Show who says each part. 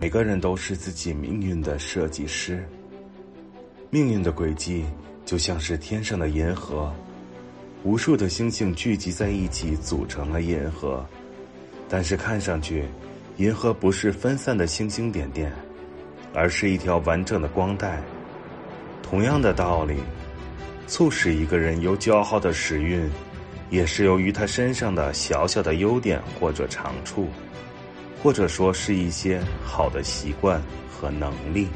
Speaker 1: 每个人都是自己命运的设计师。命运的轨迹就像是天上的银河，无数的星星聚集在一起组成了银河。但是看上去，银河不是分散的星星点点，而是一条完整的光带。同样的道理，促使一个人有较好的时运，也是由于他身上的小小的优点或者长处。或者说是一些好的习惯和能力。